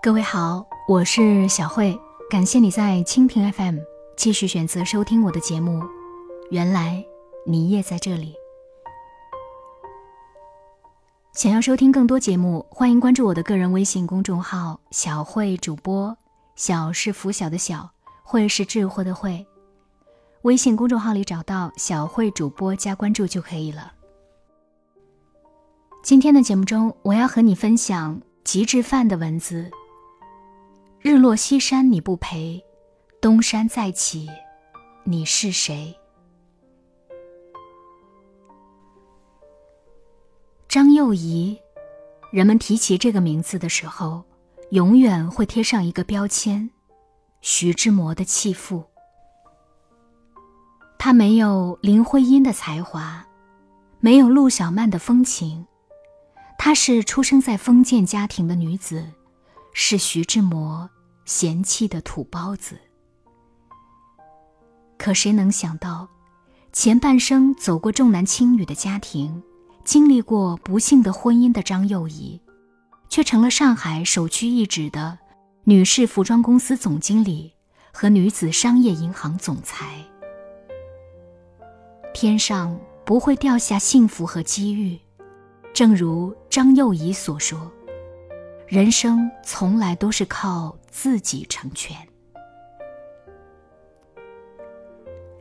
各位好，我是小慧，感谢你在蜻蜓 FM 继续选择收听我的节目。原来你也在这里。想要收听更多节目，欢迎关注我的个人微信公众号“小慧主播”。小是拂晓的小，慧是智慧的慧。微信公众号里找到“小慧主播”加关注就可以了。今天的节目中，我要和你分享极致范的文字。日落西山你不陪，东山再起，你是谁？张幼仪，人们提起这个名字的时候，永远会贴上一个标签：徐志摩的弃妇。她没有林徽因的才华，没有陆小曼的风情，她是出生在封建家庭的女子。是徐志摩嫌弃的土包子。可谁能想到，前半生走过重男轻女的家庭，经历过不幸的婚姻的张幼仪，却成了上海首屈一指的女士服装公司总经理和女子商业银行总裁。天上不会掉下幸福和机遇，正如张幼仪所说。人生从来都是靠自己成全。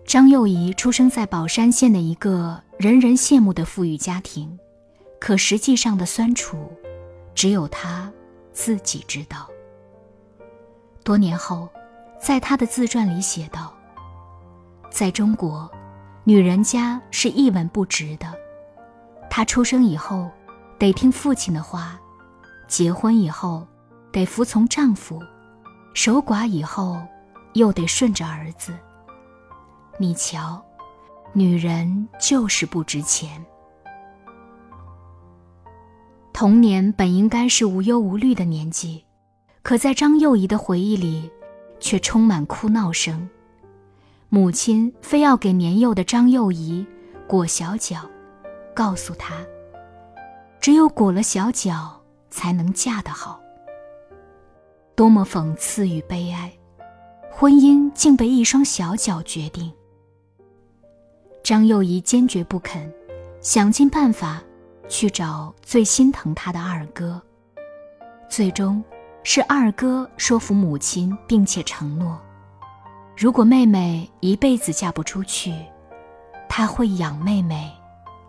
张幼仪出生在宝山县的一个人人羡慕的富裕家庭，可实际上的酸楚，只有她自己知道。多年后，在她的自传里写道：“在中国，女人家是一文不值的。她出生以后，得听父亲的话。”结婚以后，得服从丈夫；守寡以后，又得顺着儿子。你瞧，女人就是不值钱。童年本应该是无忧无虑的年纪，可在张幼仪的回忆里，却充满哭闹声。母亲非要给年幼的张幼仪裹小脚，告诉她，只有裹了小脚。才能嫁得好。多么讽刺与悲哀！婚姻竟被一双小脚决定。张幼仪坚决不肯，想尽办法去找最心疼她的二哥。最终，是二哥说服母亲，并且承诺，如果妹妹一辈子嫁不出去，他会养妹妹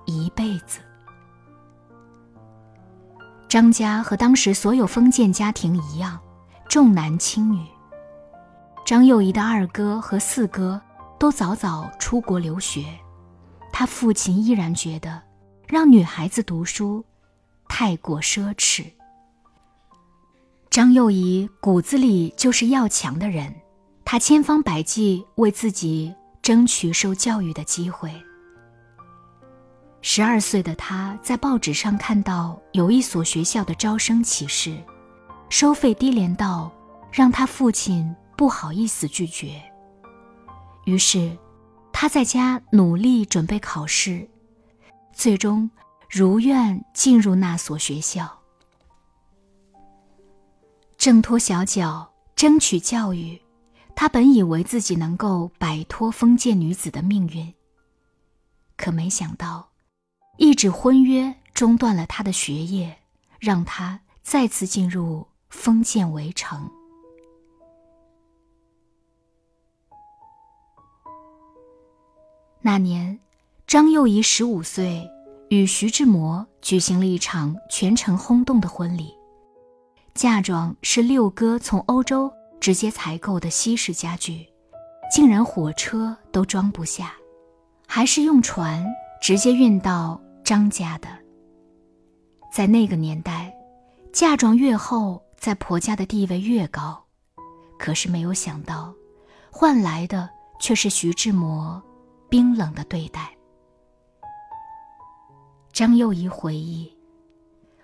一辈子。张家和当时所有封建家庭一样，重男轻女。张幼仪的二哥和四哥都早早出国留学，他父亲依然觉得让女孩子读书太过奢侈。张幼仪骨子里就是要强的人，她千方百计为自己争取受教育的机会。十二岁的他在报纸上看到有一所学校的招生启事，收费低廉到让他父亲不好意思拒绝。于是，他在家努力准备考试，最终如愿进入那所学校。挣脱小脚，争取教育，他本以为自己能够摆脱封建女子的命运，可没想到。一纸婚约中断了他的学业，让他再次进入封建围城。那年，张幼仪十五岁，与徐志摩举行了一场全城轰动的婚礼。嫁妆是六哥从欧洲直接采购的西式家具，竟然火车都装不下，还是用船直接运到。张家的，在那个年代，嫁妆越厚，在婆家的地位越高。可是没有想到，换来的却是徐志摩冰冷的对待。张幼仪回忆：“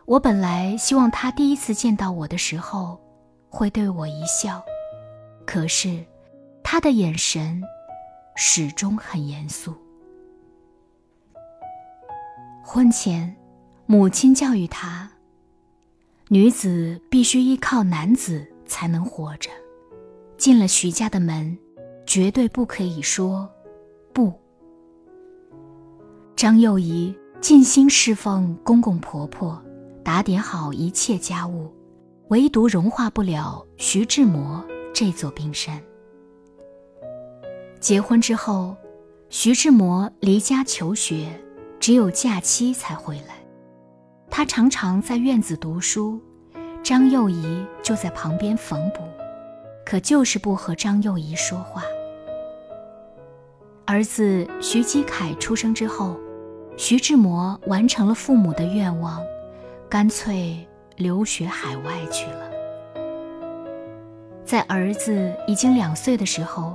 我本来希望他第一次见到我的时候，会对我一笑，可是，他的眼神始终很严肃。”婚前，母亲教育他：“女子必须依靠男子才能活着。进了徐家的门，绝对不可以说不。张幼仪尽心侍奉公公婆婆，打点好一切家务，唯独融化不了徐志摩这座冰山。结婚之后，徐志摩离家求学，只有假期才回来。他常常在院子读书，张幼仪就在旁边缝补，可就是不和张幼仪说话。儿子徐基凯出生之后，徐志摩完成了父母的愿望，干脆留学海外去了。在儿子已经两岁的时候，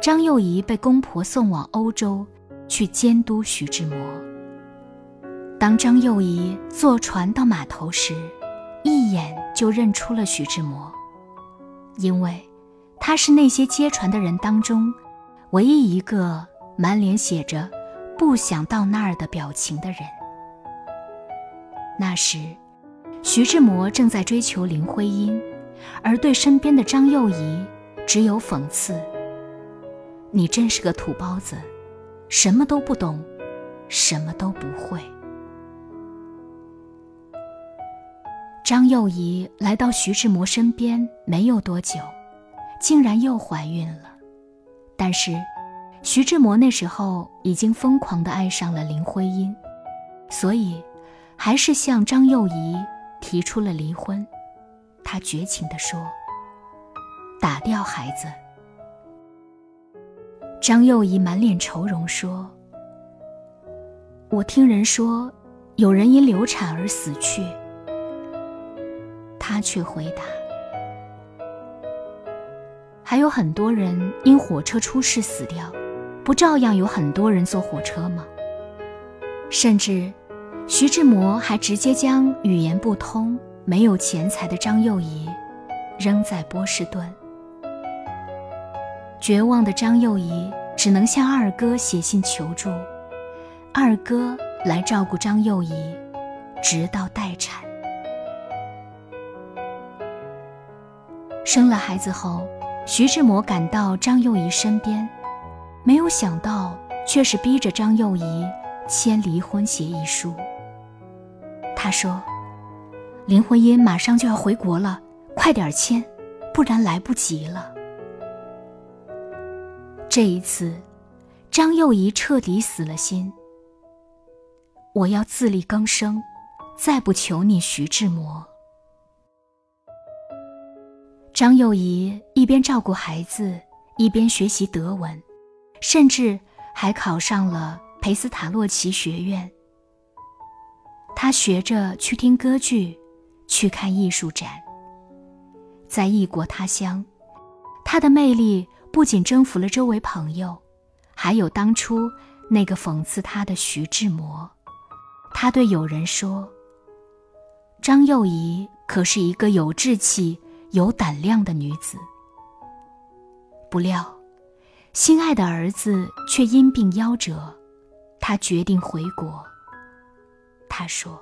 张幼仪被公婆送往欧洲，去监督徐志摩。当张幼仪坐船到码头时，一眼就认出了徐志摩，因为他是那些接船的人当中唯一一个满脸写着“不想到那儿”的表情的人。那时，徐志摩正在追求林徽因，而对身边的张幼仪只有讽刺：“你真是个土包子，什么都不懂，什么都不会。”张幼仪来到徐志摩身边没有多久，竟然又怀孕了。但是，徐志摩那时候已经疯狂地爱上了林徽因，所以还是向张幼仪提出了离婚。他绝情地说：“打掉孩子。”张幼仪满脸愁容说：“我听人说，有人因流产而死去。”他却回答：“还有很多人因火车出事死掉，不照样有很多人坐火车吗？甚至，徐志摩还直接将语言不通、没有钱财的张幼仪扔在波士顿。绝望的张幼仪只能向二哥写信求助，二哥来照顾张幼仪，直到待产。”生了孩子后，徐志摩赶到张幼仪身边，没有想到却是逼着张幼仪签离婚协议书。他说：“林徽因马上就要回国了，快点签，不然来不及了。”这一次，张幼仪彻底死了心。我要自力更生，再不求你徐志摩。张幼仪一边照顾孩子，一边学习德文，甚至还考上了培斯塔洛奇学院。他学着去听歌剧，去看艺术展。在异国他乡，他的魅力不仅征服了周围朋友，还有当初那个讽刺他的徐志摩。他对友人说：“张幼仪可是一个有志气。”有胆量的女子，不料，心爱的儿子却因病夭折，她决定回国。她说：“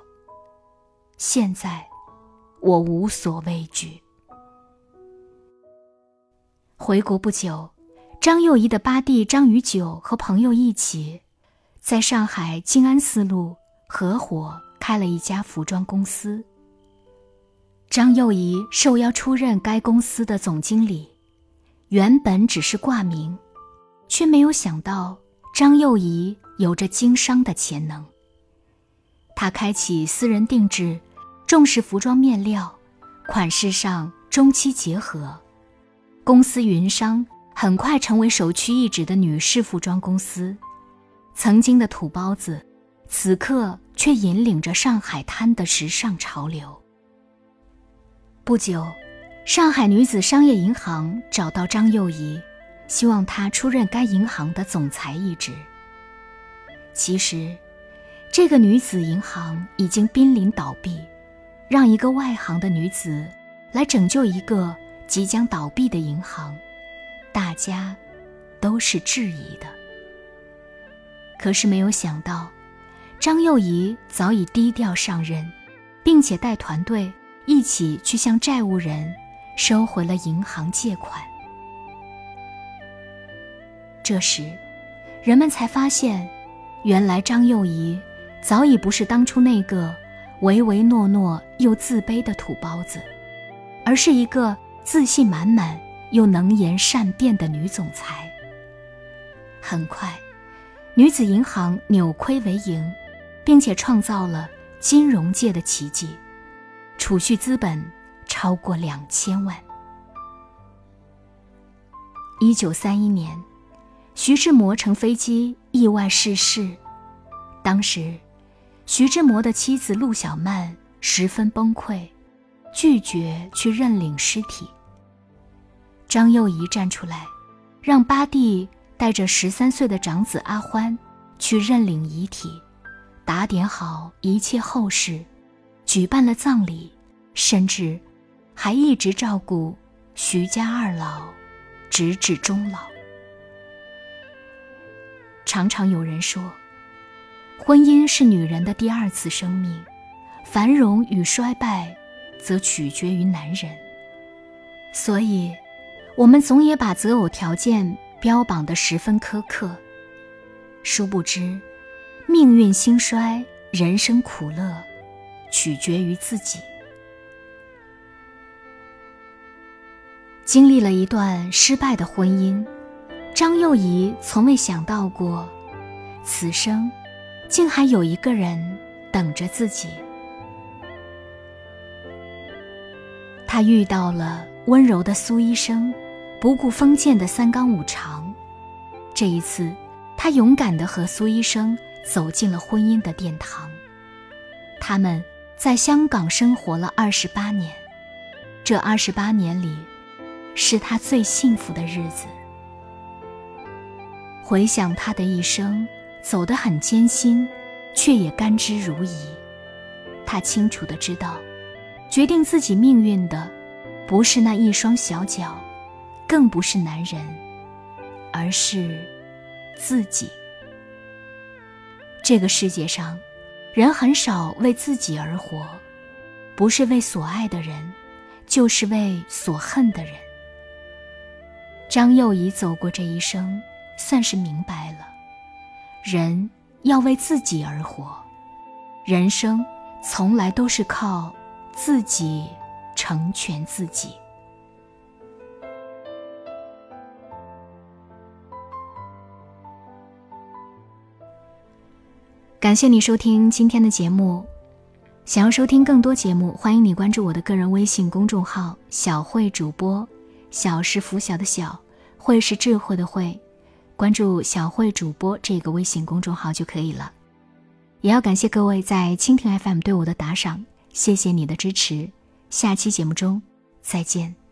现在，我无所畏惧。”回国不久，张幼仪的八弟张宇九和朋友一起，在上海静安寺路合伙开了一家服装公司。张幼仪受邀出任该公司的总经理，原本只是挂名，却没有想到张幼仪有着经商的潜能。他开启私人定制，重视服装面料，款式上中西结合，公司云商很快成为首屈一指的女士服装公司。曾经的土包子，此刻却引领着上海滩的时尚潮流。不久，上海女子商业银行找到张幼仪，希望她出任该银行的总裁一职。其实，这个女子银行已经濒临倒闭，让一个外行的女子来拯救一个即将倒闭的银行，大家都是质疑的。可是没有想到，张幼仪早已低调上任，并且带团队。一起去向债务人收回了银行借款。这时，人们才发现，原来张幼仪早已不是当初那个唯唯诺诺又自卑的土包子，而是一个自信满满又能言善辩的女总裁。很快，女子银行扭亏为盈，并且创造了金融界的奇迹，储蓄资本超过两千万。一九三一年，徐志摩乘飞机意外逝世，当时，徐志摩的妻子陆小曼十分崩溃，拒绝去认领尸体。张幼仪站出来，让八弟。带着十三岁的长子阿欢去认领遗体，打点好一切后事，举办了葬礼，甚至还一直照顾徐家二老，直至终老。常常有人说，婚姻是女人的第二次生命，繁荣与衰败，则取决于男人。所以，我们总也把择偶条件。标榜的十分苛刻，殊不知，命运兴衰，人生苦乐，取决于自己。经历了一段失败的婚姻，张幼仪从未想到过，此生竟还有一个人等着自己。她遇到了温柔的苏医生。不顾封建的三纲五常，这一次，他勇敢地和苏医生走进了婚姻的殿堂。他们在香港生活了二十八年，这二十八年里，是他最幸福的日子。回想他的一生，走得很艰辛，却也甘之如饴。他清楚地知道，决定自己命运的，不是那一双小脚。更不是男人，而是自己。这个世界上，人很少为自己而活，不是为所爱的人，就是为所恨的人。张幼仪走过这一生，算是明白了，人要为自己而活，人生从来都是靠自己成全自己。感谢你收听今天的节目。想要收听更多节目，欢迎你关注我的个人微信公众号“小慧主播”。小是拂晓的小，慧是智慧的慧。关注“小慧主播”这个微信公众号就可以了。也要感谢各位在蜻蜓 FM 对我的打赏，谢谢你的支持。下期节目中再见。